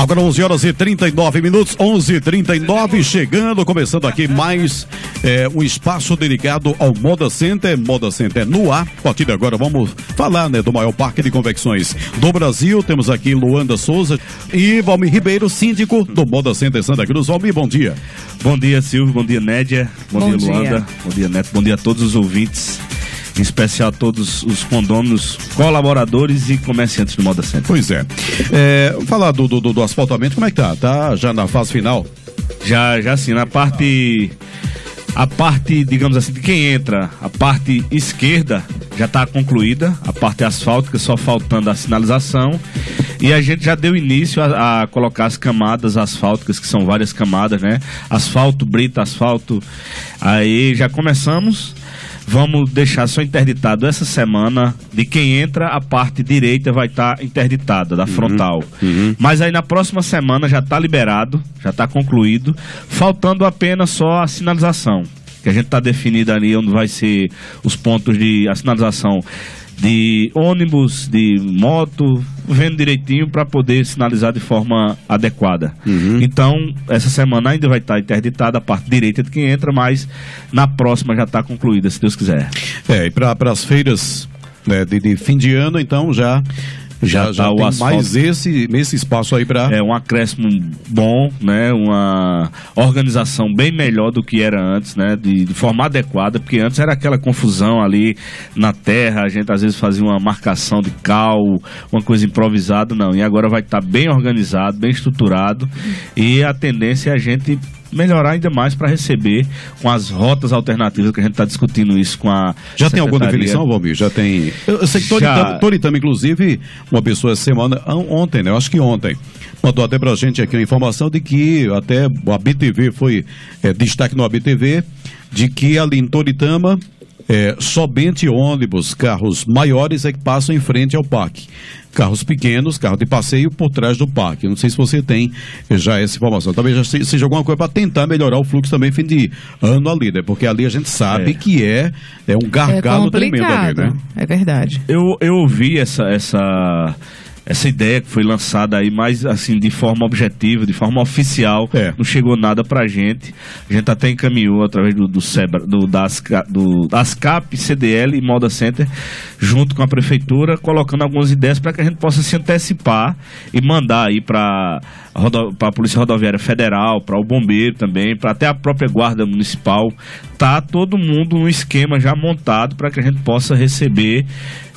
Agora 11 horas e 39 minutos, 11 e 39 chegando, começando aqui mais é, um espaço dedicado ao Moda Center. Moda Center no ar. A partir de agora vamos falar né, do maior parque de convecções do Brasil. Temos aqui Luanda Souza e Valmir Ribeiro, síndico do Moda Center Santa Cruz. Valmir, bom dia. Bom dia, Silvio. Bom dia, Nédia. Bom, bom dia, Luanda. Dia. Bom dia, Neto. Bom dia a todos os ouvintes em especial a todos os condôminos, colaboradores e comerciantes do Moda Center. Pois é. é falar do, do, do, asfaltamento, como é que tá? Tá já na fase final? Já, já sim, na parte a parte, digamos assim, de quem entra, a parte esquerda já está concluída, a parte asfáltica só faltando a sinalização. E a gente já deu início a, a, colocar as camadas asfálticas, que são várias camadas, né? Asfalto, brita, asfalto. Aí já começamos. Vamos deixar só interditado essa semana. De quem entra, a parte direita vai estar tá interditada, da uhum, frontal. Uhum. Mas aí na próxima semana já está liberado, já está concluído, faltando apenas só a sinalização. Que a gente está definido ali onde vai ser os pontos de a sinalização de ônibus, de moto, vendo direitinho para poder sinalizar de forma adequada. Uhum. Então, essa semana ainda vai estar interditada a parte direita de quem entra, mas na próxima já está concluída, se Deus quiser. É, e para as feiras né, de, de, fim de ano, então já já, já, tá tem asfalto. mais esse, esse espaço aí para. É um acréscimo bom, né? Uma organização bem melhor do que era antes, né? De, de, forma adequada, porque antes era aquela confusão ali na terra, a gente às vezes fazia uma marcação de cal, uma coisa improvisada, não. E agora vai estar tá bem organizado, bem estruturado, e a tendência é a gente melhorar ainda mais para receber com as rotas alternativas que a gente está discutindo isso com a já tem alguma definição Valmir? Já tem eu, sei que Toritama, Toritama inclusive uma pessoa semana ontem né? Eu acho que ontem mandou até para a gente aqui a informação de que até a BTV foi é, destaque no ABTV de que ali em Toritama é, somente ônibus, carros maiores é que passam em frente ao parque. Carros pequenos, carro de passeio por trás do parque. Não sei se você tem já essa informação. Talvez já seja alguma coisa para tentar melhorar o fluxo também fim de ano ali, né? Porque ali a gente sabe é. que é, é um gargalo é tremendo ali, né? É verdade. Eu, eu ouvi essa, essa essa ideia que foi lançada aí mais assim de forma objetiva, de forma oficial, é. não chegou nada pra gente. A gente até encaminhou através do, do SEBRA, do, das, do ASCAP, CDL e Moda Center, junto com a prefeitura, colocando algumas ideias para que a gente possa se antecipar e mandar aí para a Polícia Rodoviária Federal, para o Bombeiro também, para até a própria Guarda Municipal, tá todo mundo um esquema já montado para que a gente possa receber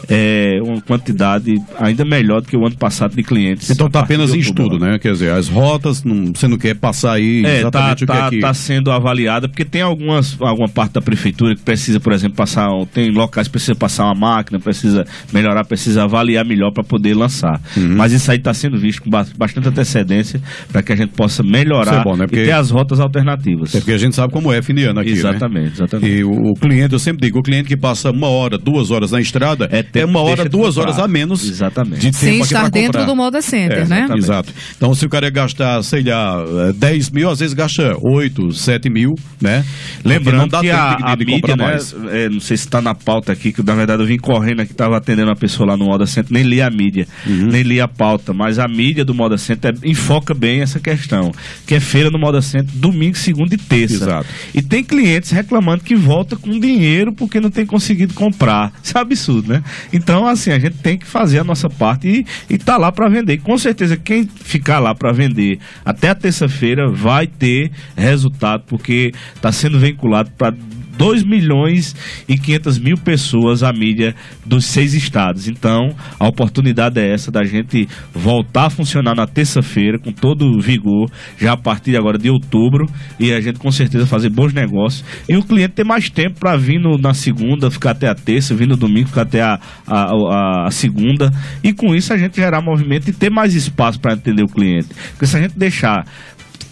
é, uma quantidade ainda melhor do que o ano passado de clientes. Então está apenas em estudo, né? Quer dizer, as rotas, não, você não quer passar aí é, exatamente tá, o que tá, é que... Está sendo avaliada, porque tem algumas, alguma parte da prefeitura que precisa, por exemplo, passar, tem locais que precisa passar uma máquina, precisa melhorar, precisa avaliar melhor para poder lançar. Uhum. Mas isso aí está sendo visto com bastante antecedência para que a gente possa melhorar é bom, né? porque... e ter as rotas alternativas. É porque a gente sabe como é fim de ano aqui, Exatamente, né? exatamente. E o, o, cliente, eu sempre digo, o cliente que passa uma hora, duas horas na estrada, é, é uma hora, duas horas a menos exatamente. de tempo Sem estar dentro comprar. do Moda Center, é, né? Exato. Então, se o cara ia gastar, sei lá, 10 mil, às vezes gasta 8, 7 mil, né? Lembrando que a, de, a de mídia, né? É, não sei se está na pauta aqui, que na verdade eu vim correndo aqui, estava atendendo uma pessoa lá no Moda Center, nem li a mídia, uhum. nem li a pauta, mas a mídia do Moda Center enfoca bem essa questão, que é feira no Moda Center, domingo, segunda e terça. Exato. E tem clientes reclamando que volta com dinheiro porque não tem conseguido comprar. Isso é absurdo, né? Então, assim, a gente tem que fazer a nossa parte e, e tá lá para vender. E com certeza, quem ficar lá para vender até a terça-feira vai ter resultado, porque está sendo vinculado para 2 milhões e 500 mil pessoas a mídia dos seis estados. Então, a oportunidade é essa da gente voltar a funcionar na terça-feira com todo vigor, já a partir agora de outubro, e a gente com certeza fazer bons negócios. E o cliente ter mais tempo para vir no, na segunda, ficar até a terça, vir no domingo, ficar até a, a, a segunda, e com isso a gente gerar movimento e ter mais espaço para atender o cliente. Porque se a gente deixar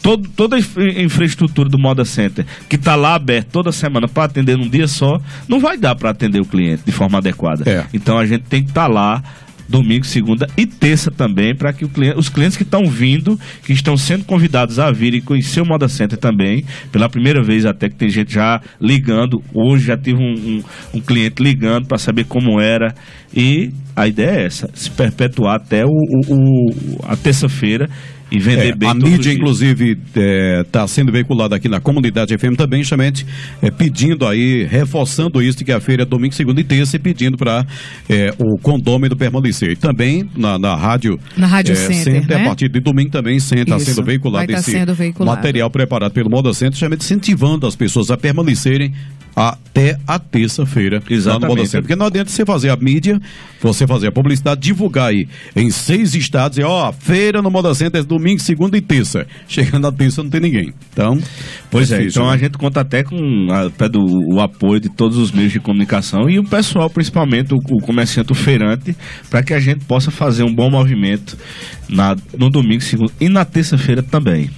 todo, toda a infraestrutura do Moda Center que está lá aberto toda semana para atender num dia só, não vai dar para atender o cliente de forma adequada. É. Então a gente tem que estar tá lá domingo, segunda e terça também, para que cliente, os clientes que estão vindo, que estão sendo convidados a vir e conhecer o Moda Center também, pela primeira vez até que tem gente já ligando, hoje já tive um, um, um cliente ligando para saber como era e a ideia é essa, se perpetuar até o, o, o a terça-feira e vender é, bem A mídia, inclusive, está é, tá sendo veiculada aqui na comunidade FM também, justamente é, pedindo aí, reforçando isso, que a feira é domingo, segunda e terça, e pedindo para é, o condômino permanecer. E também na, na rádio, na rádio é, Center, Center né? a partir de domingo também está sendo veiculado tá esse sendo veiculado. material preparado pelo Moda Center, justamente incentivando as pessoas a permanecerem até a terça-feira lá no Moda Center. Porque não adianta você fazer a mídia, você fazer a publicidade, divulgar aí em seis estados, e ó, feira no Moda Center é domingo, segunda e terça. Chegando na terça não tem ninguém. Então, pois é, é então né? a gente conta até com a, do, o apoio de todos os meios de comunicação e o pessoal, principalmente o, o comerciante, o feirante, para que a gente possa fazer um bom movimento na, no domingo, segunda e na terça-feira também.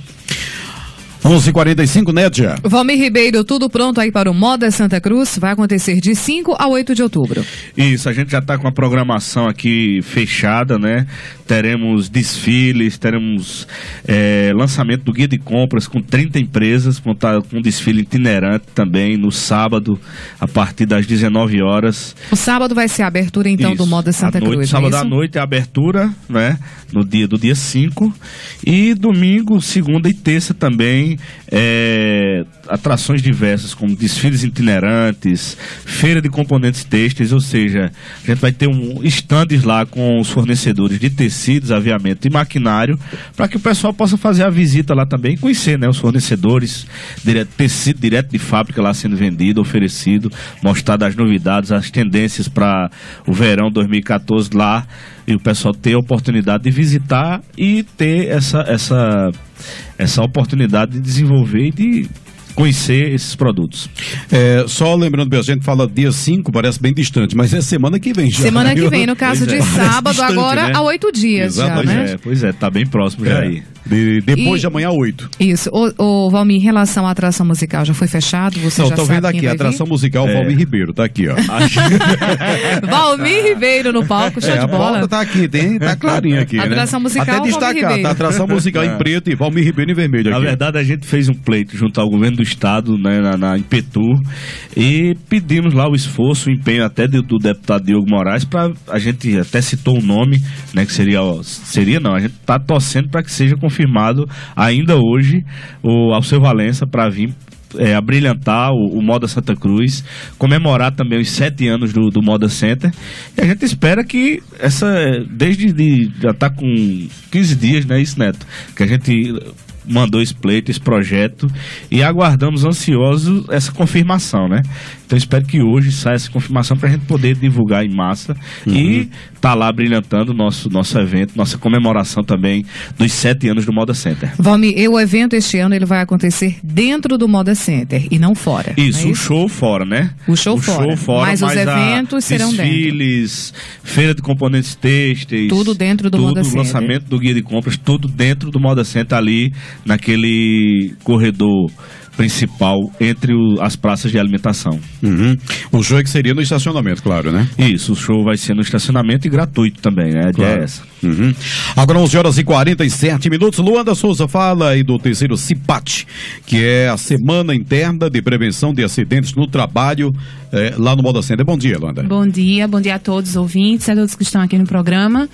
11:45 Nédia. Valmir Ribeiro, tudo pronto aí para o Moda Santa Cruz. Vai acontecer de 5 a 8 de outubro. Isso, a gente já está com a programação aqui fechada, né? Teremos desfiles, teremos é, lançamento do guia de compras com 30 empresas, com, tá, com desfile itinerante também no sábado, a partir das 19 horas. O sábado vai ser a abertura então isso. do Moda Santa noite, Cruz. É sábado é à noite é a abertura, né? No dia do dia 5. E domingo, segunda e terça também é, atrações diversas, como desfiles itinerantes, feira de componentes têxteis, ou seja, a gente vai ter um estandes lá com os fornecedores de tecidos, aviamento e maquinário, para que o pessoal possa fazer a visita lá também e conhecer né, os fornecedores, direto, tecido direto de fábrica lá sendo vendido, oferecido, mostrar as novidades, as tendências para o verão 2014 lá e o pessoal ter a oportunidade de visitar e ter essa, essa, essa oportunidade de desenvolver e de conhecer esses produtos. É, só lembrando que a gente fala dia 5, parece bem distante, mas é semana que vem já. Semana que vem, no caso de é. sábado, distante, agora né? há oito dias Exatamente. já, né? É, pois é, tá bem próximo já é. aí. De, depois e, de amanhã, 8. Isso. O, o Valmir, em relação à atração musical, já foi fechado? Você Não, já tô vendo aqui, a atração vir? musical é. Valmir Ribeiro, tá aqui, ó. Valmir Ribeiro no palco, show é, de bola. A tá aqui, tem, tá clarinho aqui, a né? Atração musical, Até destacar, tá, atração musical em é. preto e Valmir Ribeiro em vermelho aqui. Na verdade, a gente fez um pleito junto ao governo do estado, né, na, na Impetu, e pedimos lá o esforço, o empenho até do, do deputado Diogo Moraes, para a gente até citou o um nome, né, que seria, seria não, a gente tá torcendo para que seja confirmado ainda hoje o Alceu Valença para vir é, abrilhantar o, o, Moda Santa Cruz, comemorar também os sete anos do, do Moda Center. E a gente espera que essa, desde de, já está com 15 dias, né, isso, Neto? Que a gente mandou esse pleito, esse projeto, e aguardamos ansiosos essa confirmação, né? Então espero que hoje saia essa confirmação para a gente poder divulgar em massa uhum. e tá lá brilhantando o nosso, nosso evento, nossa comemoração também dos sete anos do Moda Center. Valmir, o evento este ano ele vai acontecer dentro do Moda Center e não fora. Isso, é o show fora, né? O show, o fora. show fora. Mas, mas os eventos serão desfiles, dentro. feira de componentes têxteis. Tudo dentro do Moda Center. Tudo, lançamento do guia de compras, tudo dentro do Moda Center ali, naquele corredor principal entre o, as praças de alimentação. Uhum. O show é que seria no estacionamento, claro, né? Isso, o show vai ser no estacionamento e gratuito também, né? Claro. É essa. Uhum. Agora 11 horas e 47 minutos. Luanda Souza fala aí do terceiro CIPAT, que é a Semana Interna de Prevenção de Acidentes no Trabalho é, lá no Moda Center. Bom dia, Luanda. Bom dia, bom dia a todos os ouvintes, a todos que estão aqui no programa.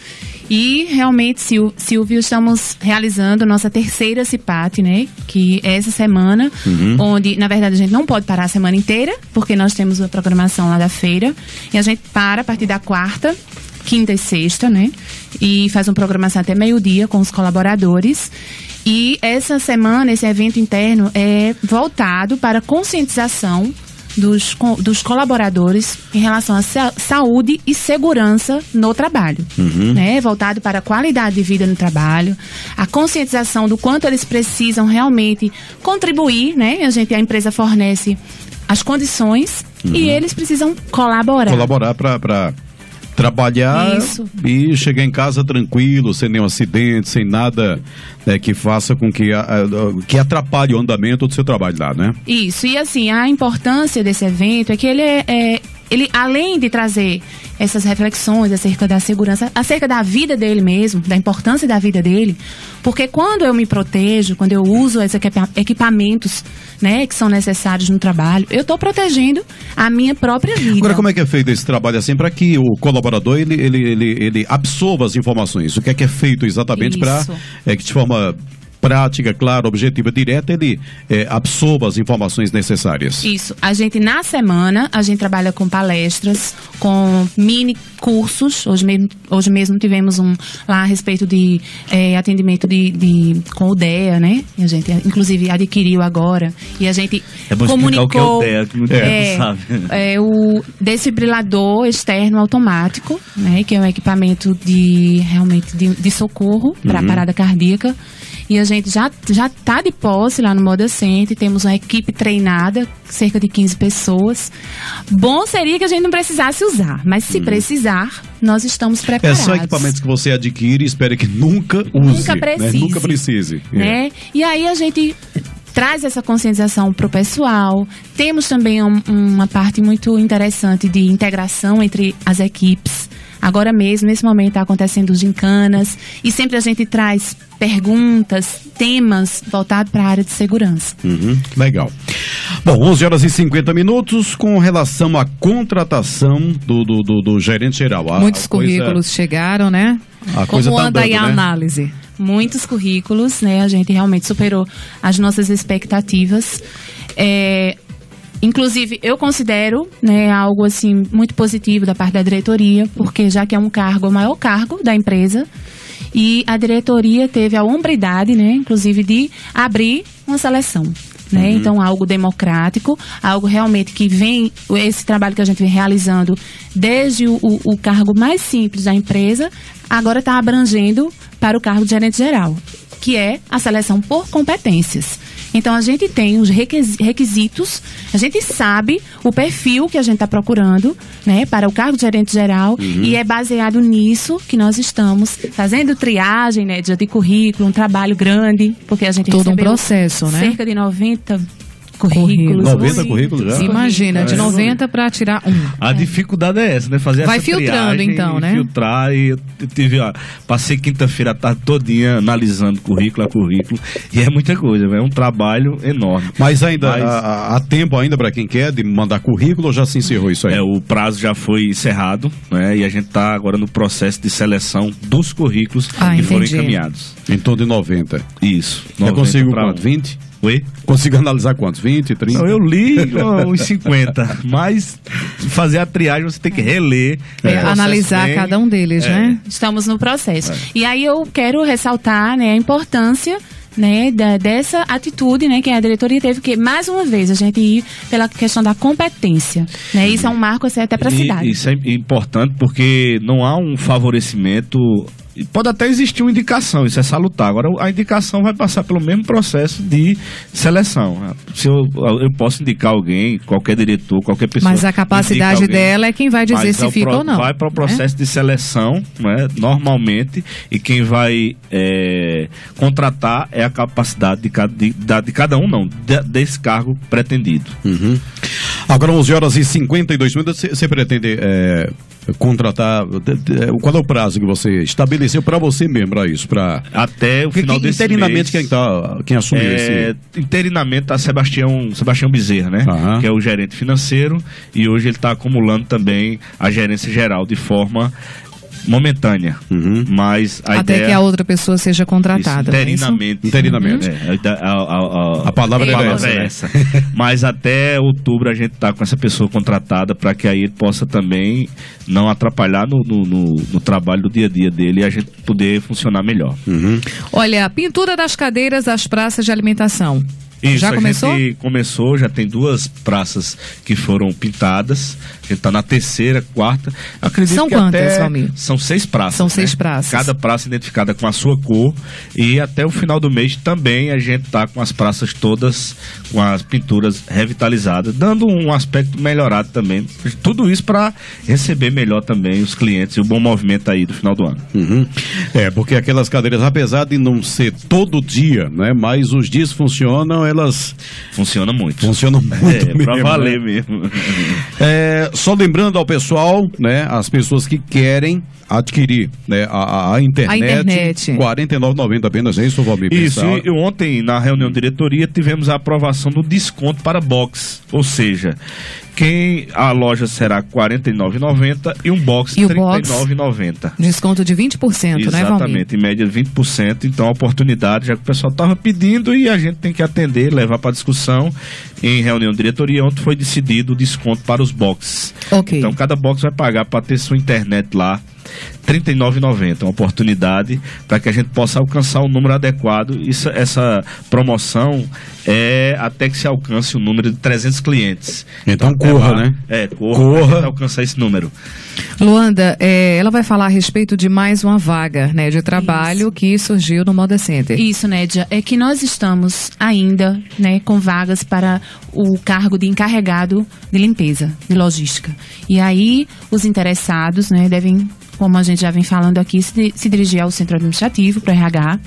E realmente, Silvio, estamos realizando nossa terceira CIPAT, né? Que é essa semana, uhum. onde, na verdade, a gente não pode parar a semana inteira, porque nós temos a programação lá da feira. E a gente para a partir da quarta, quinta e sexta, né? E faz uma programação até meio-dia com os colaboradores. E essa semana, esse evento interno é voltado para conscientização dos, dos colaboradores em relação à saúde e segurança no trabalho, uhum. né? Voltado para a qualidade de vida no trabalho, a conscientização do quanto eles precisam realmente contribuir, né? A gente, a empresa fornece as condições uhum. e eles precisam colaborar. Colaborar para trabalhar Isso. e chegar em casa tranquilo, sem nenhum acidente, sem nada né, que faça com que, a, a, que atrapalhe o andamento do seu trabalho lá, né? Isso, e assim, a importância desse evento é que ele é, é ele além de trazer essas reflexões acerca da segurança, acerca da vida dele mesmo, da importância da vida dele, Porque quando eu me protejo, quando eu uso esses equipamentos né, que são necessários no trabalho, eu estou protegendo a minha própria vida. Agora, como é que é feito esse trabalho assim para que o colaborador ele, ele, ele, ele absorva as informações? O que é que é feito exatamente para é, que de forma prática, clara, objetiva, direta, ele é, absorva as informações necessárias. Isso. A gente, na semana, a gente trabalha com palestras, com mini cursos. Hoje mesmo, hoje mesmo tivemos um lá a respeito de é, atendimento de, de, com o DEA, né? E a gente, inclusive, adquiriu agora. E a gente é comunicou... O que é o DEA, que muita é, sabe. É o desfibrilador externo automático, né? Que é um equipamento de, realmente, de, de socorro para uhum. parada cardíaca. E a gente já já está de posse lá no Moda Center, temos uma equipe treinada, cerca de 15 pessoas. Bom seria que a gente não precisasse usar, mas se hum. precisar, nós estamos preparados. É só equipamentos que você adquire e espera que nunca use. Nunca precise. Né? Nunca precise. Né? É. E aí a gente traz essa conscientização para o pessoal. Temos também um, uma parte muito interessante de integração entre as equipes. Agora mesmo, nesse momento, está acontecendo gincanas e sempre a gente traz perguntas, temas voltados para a área de segurança. Uhum, legal. Bom, 11 horas e 50 minutos com relação à contratação do, do, do, do gerente geral. A, Muitos a currículos coisa, chegaram, né? A Como tá anda andando, aí a né? análise? Muitos currículos, né? A gente realmente superou as nossas expectativas. É, Inclusive, eu considero né, algo assim muito positivo da parte da diretoria, porque já que é um cargo, o maior cargo da empresa, e a diretoria teve a hombridade, né, inclusive, de abrir uma seleção. Né? Uhum. Então, algo democrático, algo realmente que vem, esse trabalho que a gente vem realizando desde o, o, o cargo mais simples da empresa, agora está abrangendo para o cargo de gerente geral, que é a seleção por competências. Então a gente tem os requisitos, a gente sabe o perfil que a gente está procurando, né, para o cargo de gerente geral uhum. e é baseado nisso que nós estamos fazendo triagem, né, de, currículo, um trabalho grande, porque a gente todo um processo, né? Cerca de 90 currículos. 90 currículos já? Imagina, de 90 para tirar um. A é. dificuldade é essa, né? Fazer Vai essa filtrando triagem, então, né? Filtrar e eu tive, ó, passei quinta-feira a tarde todinha analisando currículo a currículo e é muita coisa, é um trabalho enorme. Mas ainda Mas, há, há tempo ainda para quem quer de mandar currículo ou já se encerrou isso aí? É, o prazo já foi encerrado, né? E a gente está agora no processo de seleção dos currículos ah, que entendi. foram encaminhados. Em torno de 90. Isso. 90 eu consigo quanto? 20? Oi? Consigo analisar quantos? 20, 30? Não, eu li uns 50, mas fazer a triagem você tem que reler. É, analisar bem, cada um deles, é. né? Estamos no processo. É. E aí eu quero ressaltar né, a importância né, da, dessa atitude né, que a diretoria teve, que, mais uma vez, a gente ir pela questão da competência. Né? Isso é um marco assim, até para a cidade. Isso é importante porque não há um favorecimento pode até existir uma indicação, isso é salutar. Agora, a indicação vai passar pelo mesmo processo de seleção. Se eu, eu posso indicar alguém, qualquer diretor, qualquer pessoa. Mas a capacidade dela é quem vai dizer se é fica pro, ou não. Vai para o processo né? de seleção, né, normalmente, e quem vai é, contratar é a capacidade de cada, de, de cada um, não, de, desse cargo pretendido. Uhum. Agora, 11 horas e 52 minutos, você pretende é, contratar. Qual é o prazo que você estabeleceu para você mesmo, para isso? Pra... Até o final desse Interinamente, mês, quem, tá, quem assumiu é, esse? Interinamente a Sebastião, Sebastião Bezerra, né? Uhum. Que é o gerente financeiro e hoje ele está acumulando também a gerência geral de forma momentânea. Uhum. Mas a Até ideia... que a outra pessoa seja contratada. Isso, interinamente. É interinamente. Uhum. É, a, a, a, a, palavra, é, palavra é essa. É essa. Mas até outubro a gente está com essa pessoa contratada para que aí ele possa também não atrapalhar no, no, no, no, trabalho do dia a dia dele e a gente poder funcionar melhor. Uhum. Olha, pintura das cadeiras das praças de alimentação. Isso, já começou? A gente começou, já tem duas praças que foram pintadas. A gente está na terceira, quarta. Acredito são quantas, Valmir? São seis praças. São seis né? praças. Cada praça identificada com a sua cor. E até o final do mês também a gente está com as praças todas com as pinturas revitalizadas, dando um aspecto melhorado também. Tudo isso para receber melhor também os clientes e o bom movimento aí do final do ano. Uhum. É, porque aquelas cadeiras, apesar de não ser todo dia, né, mas os dias funcionam elas. Funciona muito. Funcionam muito. É, mesmo, pra valer né? mesmo. É, só lembrando ao pessoal, né? As pessoas que querem adquirir né, a, a internet. A internet. 49,90 apenas, é isso, Valmir? Isso, e ontem na reunião de diretoria tivemos a aprovação do desconto para box, ou seja, quem a loja será R$ 49,90 e um box R$ 39,90. Desconto de 20%, Exatamente, né, Exatamente, em média 20%. Então, a oportunidade, já que o pessoal estava pedindo e a gente tem que atender, levar para discussão. Em reunião de diretoria, ontem foi decidido o desconto para os boxes. Ok. Então, cada box vai pagar para ter sua internet lá R$ 39,90, uma oportunidade para que a gente possa alcançar o um número adequado. Isso, essa promoção é até que se alcance o número de 300 clientes. Então, então corra, lá, né? É, corra, corra. alcançar esse número. Luanda, é, ela vai falar a respeito de mais uma vaga né, de trabalho Isso. que surgiu no Moda Center. Isso, Nédia. É que nós estamos ainda né, com vagas para o cargo de encarregado de limpeza, de logística. E aí, os interessados né, devem como a gente já vem falando aqui, se, se dirigir ao centro administrativo, para RH.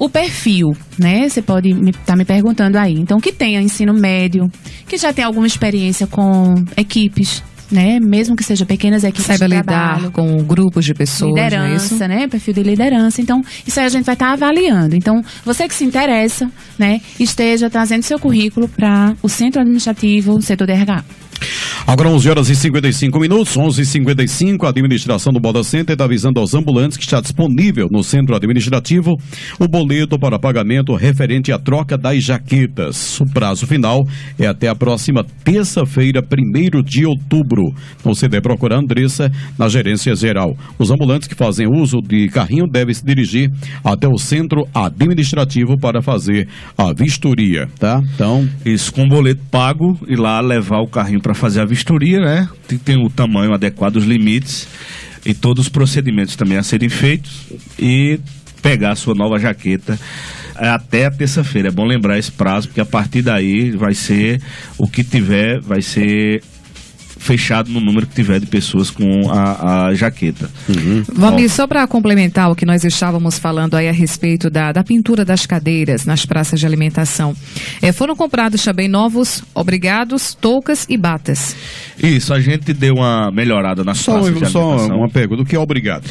O perfil, né? Você pode estar me, tá me perguntando aí. Então, que tenha ensino médio, que já tenha alguma experiência com equipes, né? Mesmo que seja pequenas equipes Saiba de lidar com grupos de pessoas, é liderança, né? Perfil de liderança. Então, isso aí a gente vai estar tá avaliando. Então, você que se interessa, né? Esteja trazendo seu currículo para o centro administrativo, setor de RH. Agora 11 horas e 55 minutos, 11 e 55 a administração do Moda Center está avisando aos ambulantes que está disponível no centro administrativo o boleto para pagamento referente à troca das jaquetas. O prazo final é até a próxima terça-feira, 1 de outubro. Então você deve procurar a Andressa na gerência geral. Os ambulantes que fazem uso de carrinho devem se dirigir até o centro administrativo para fazer a vistoria, tá? Então, isso com o boleto pago e lá levar o carrinho para fazer a vistoria né? Tem, tem o tamanho adequado, os limites e todos os procedimentos também a serem feitos e pegar a sua nova jaqueta até a terça-feira. É bom lembrar esse prazo, porque a partir daí vai ser o que tiver, vai ser fechado no número que tiver de pessoas com a, a jaqueta. Uhum. Vamos só para complementar o que nós estávamos falando aí a respeito da, da pintura das cadeiras nas praças de alimentação. É, foram comprados também novos obrigados, toucas e batas. Isso, a gente deu uma melhorada nas só, praças de alimentação. Só uma pergunta, o que é obrigado?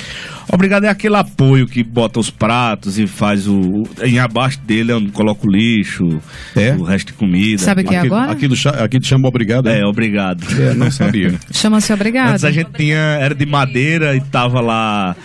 Obrigado é aquele apoio que bota os pratos e faz o. Em abaixo dele eu coloco o lixo, é? o resto de comida. Sabe o que é agora? Aqui, do, aqui te chama obrigado. É, é obrigado. É, não sabia. Chama-se obrigado. Antes a gente tinha. Era de madeira e tava lá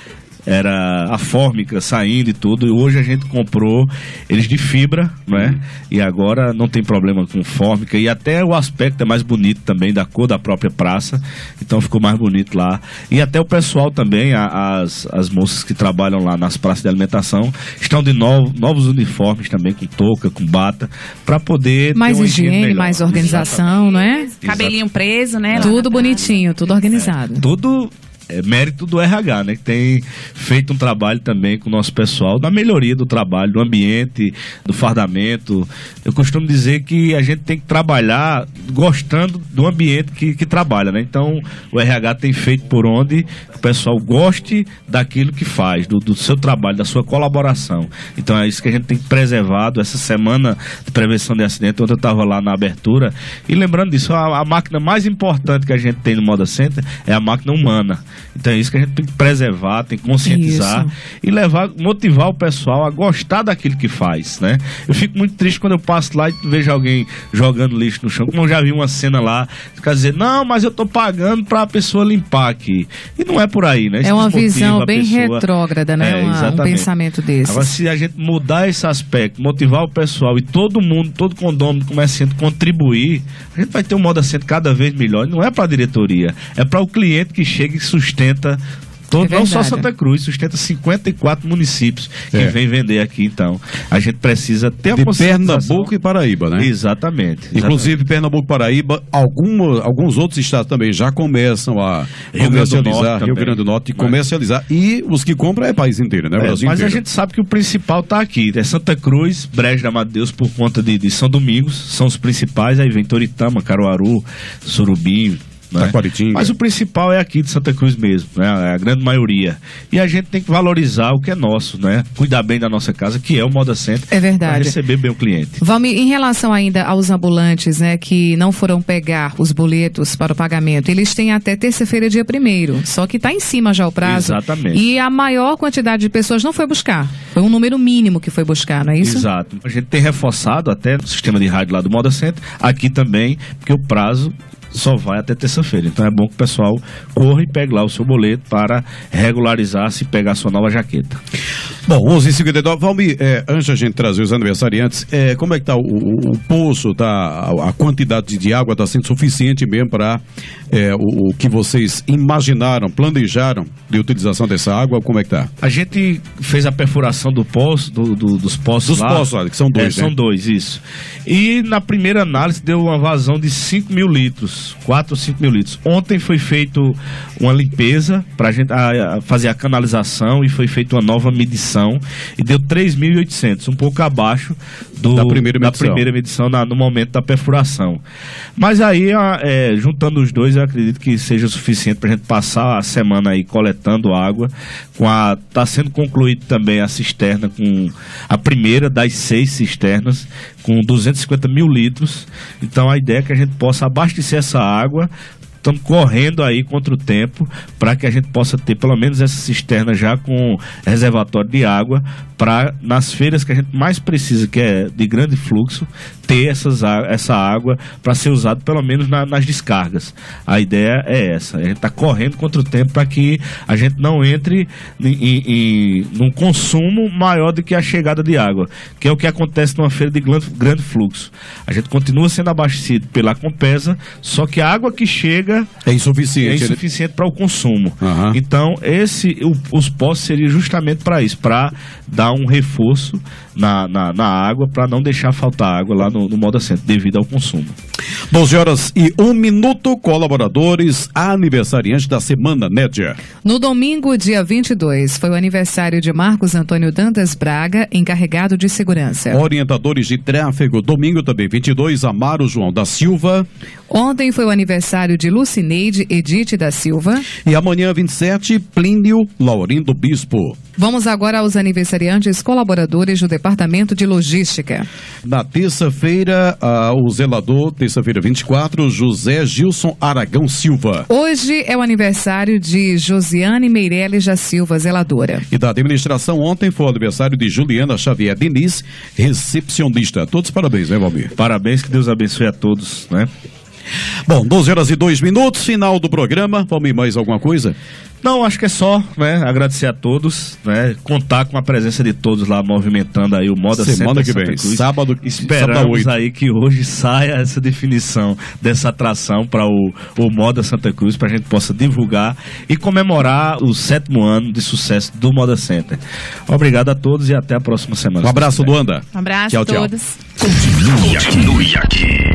era a fórmica saindo e tudo. E hoje a gente comprou eles de fibra, né? E agora não tem problema com fórmica. E até o aspecto é mais bonito também, da cor da própria praça. Então ficou mais bonito lá. E até o pessoal também, a, as, as moças que trabalham lá nas praças de alimentação, estão de novo, novos uniformes também, com touca, com bata, para poder. Mais higiene, mais organização, não é? Cabelinho preso, né? Tudo bonitinho, tudo organizado. É, tudo é mérito do RH, né? Que tem feito um trabalho também com o nosso pessoal na melhoria do trabalho, do ambiente, do fardamento. Eu costumo dizer que a gente tem que trabalhar gostando do ambiente que, que trabalha, né? Então, o RH tem feito por onde o pessoal goste daquilo que faz, do, do seu trabalho, da sua colaboração. Então, é isso que a gente tem preservado. Essa semana de prevenção de acidente, onde eu estava lá na abertura, e lembrando disso, a, a máquina mais importante que a gente tem no Moda Center é a máquina humana. Então é isso que a gente tem que preservar, tem que conscientizar isso. e levar, motivar o pessoal a gostar daquilo que faz, né? Eu fico muito triste quando eu passo lá e vejo alguém jogando lixo no chão, como eu já vi uma cena lá, quer dizer, não, mas eu tô pagando para a pessoa limpar aqui. E não é por aí, né? Isso é uma visão bem pessoa... retrógrada, né? É, uma, um pensamento desse. Agora, se a gente mudar esse aspecto, motivar o pessoal e todo mundo, todo condomínio, comerciante contribuir, a gente vai ter um modo assento cada vez melhor. Não é para a diretoria, é para o cliente que chega e sustenta Todo, é não só Santa Cruz, sustenta 54 municípios que é. vem vender aqui, então. A gente precisa ter a De Pernambuco e Paraíba, né? Exatamente. exatamente. Inclusive, Pernambuco e Paraíba, algum, alguns outros estados também já começam a Rio comercializar, Rio Grande do Norte, e comercializar. E os que compram é país inteiro, né? É, mas inteiro. a gente sabe que o principal está aqui. É Santa Cruz, Brejo da Amadeus, por conta de, de São Domingos, são os principais. Aí vem Toritama, Caruaru, Surubim, Né? Mas o principal é aqui de Santa Cruz mesmo, né? É a grande maioria. E a gente tem que valorizar o que é nosso, né? Cuidar bem da nossa casa, que é o Moda Center. É verdade. Para receber bem o cliente. Valmir, em relação ainda aos ambulantes, né, que não foram pegar os boletos para o pagamento, eles têm até terça-feira, dia primeiro. Só que está em cima já o prazo. Exatamente. E a maior quantidade de pessoas não foi buscar. Foi um número mínimo que foi buscar, não é isso? Exato. A gente tem reforçado até no sistema de rádio lá do Moda Center, aqui também, porque o prazo só vai até terça-feira. Então é bom que o pessoal corra e pegue lá o seu boleto para regularizar se pegar a sua nova jaqueta. Bom, 11h59. Valmir, é, antes a gente trazer os aniversariantes, é, como é que está o, o, o, poço, tá, a, quantidade de água está sendo suficiente mesmo para é, o, o, que vocês imaginaram, planejaram de utilização dessa água? Como é que está? A gente fez a perfuração do poço, do, do, dos poços Dos lá. poços, que são dois, é, né? São dois, isso. E na primeira análise deu uma vazão de 5 mil litros, 4 ou 5 mil litros. Ontem foi feito uma limpeza para a gente fazer a canalização e foi feita uma nova medição e deu 3.800, um pouco abaixo do, da primeira medição, da primeira medição na, no momento da perfuração. Mas aí, é, juntando os dois, eu acredito que seja suficiente para a gente passar a semana aí coletando água. Com a está sendo concluído também a cisterna com a primeira das seis cisternas com 250 mil litros. Então a ideia é que a gente possa abastecer essa água estamos correndo aí contra o tempo para que a gente possa ter pelo menos essa cisterna já com reservatório de água para nas feiras que a gente mais precisa, que é de grande fluxo, ter essas, essa água para ser usado pelo menos na, nas descargas. A ideia é essa. A gente está correndo contra o tempo para que a gente não entre em, em, em, num consumo maior do que a chegada de água, que é o que acontece numa feira de grande, grande fluxo. A gente continua sendo abastecido pela Compesa, só que a água que chega é insuficiente, é insuficiente para o consumo. Uhum. Então, esse, o, os postos seriam justamente para isso, para dar um reforço na, na, na água para não deixar faltar água lá no, no Center, devido ao consumo. 12 horas e um minuto, colaboradores aniversariantes da semana, Nédia. No domingo, dia 22, foi o aniversário de Marcos Antônio Dantas Braga, encarregado de segurança. Orientadores de tráfego, domingo também, 22, Amaro João da Silva. Ontem foi o aniversário de Lucineide Edith da Silva. E amanhã, 27, Plínio Laurindo Bispo. Vamos agora aos aniversariantes colaboradores do Departamento de Logística. Na terça-feira, uh, o zelador, terça-feira 24, José Gilson Aragão Silva. Hoje é o aniversário de Josiane Meirelles da Silva, zeladora. E da administração, ontem foi o aniversário de Juliana Xavier Diniz, recepcionista. Todos parabéns, né, Valmir? Parabéns, que Deus abençoe a todos, né? Bom, 12 horas e 2 minutos, final do programa. Vamos mais alguma coisa? Não, acho que é só, né? Agradecer a todos, né? Contar com a presença de todos lá movimentando aí o Moda Semana que vem, sábado, esperamos sábado aí que hoje saia essa definição dessa atração para o, o Moda Santa Cruz, para a gente possa divulgar e comemorar o sétimo ano de sucesso do Moda Center. Obrigado a todos e até a próxima semana. Um abraço, Luanda. Um abraço tchau, a todos. Tchau. Continue aqui. Continue aqui.